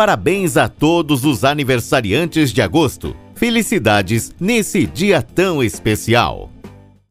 Parabéns a todos os aniversariantes de agosto. Felicidades nesse dia tão especial.